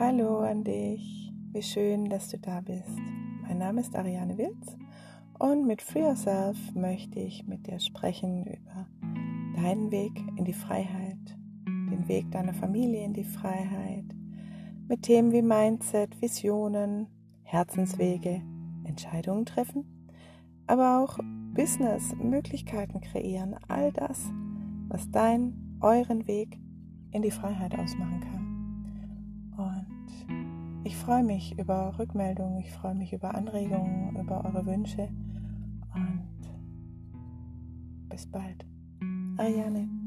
Hallo an dich, wie schön, dass du da bist. Mein Name ist Ariane Wilz und mit Free Yourself möchte ich mit dir sprechen über deinen Weg in die Freiheit, den Weg deiner Familie in die Freiheit, mit Themen wie Mindset, Visionen, Herzenswege, Entscheidungen treffen, aber auch Business, Möglichkeiten kreieren, all das, was dein, euren Weg in die Freiheit ausmachen kann. Und ich freue mich über Rückmeldungen, ich freue mich über Anregungen, über eure Wünsche und bis bald. Ariane.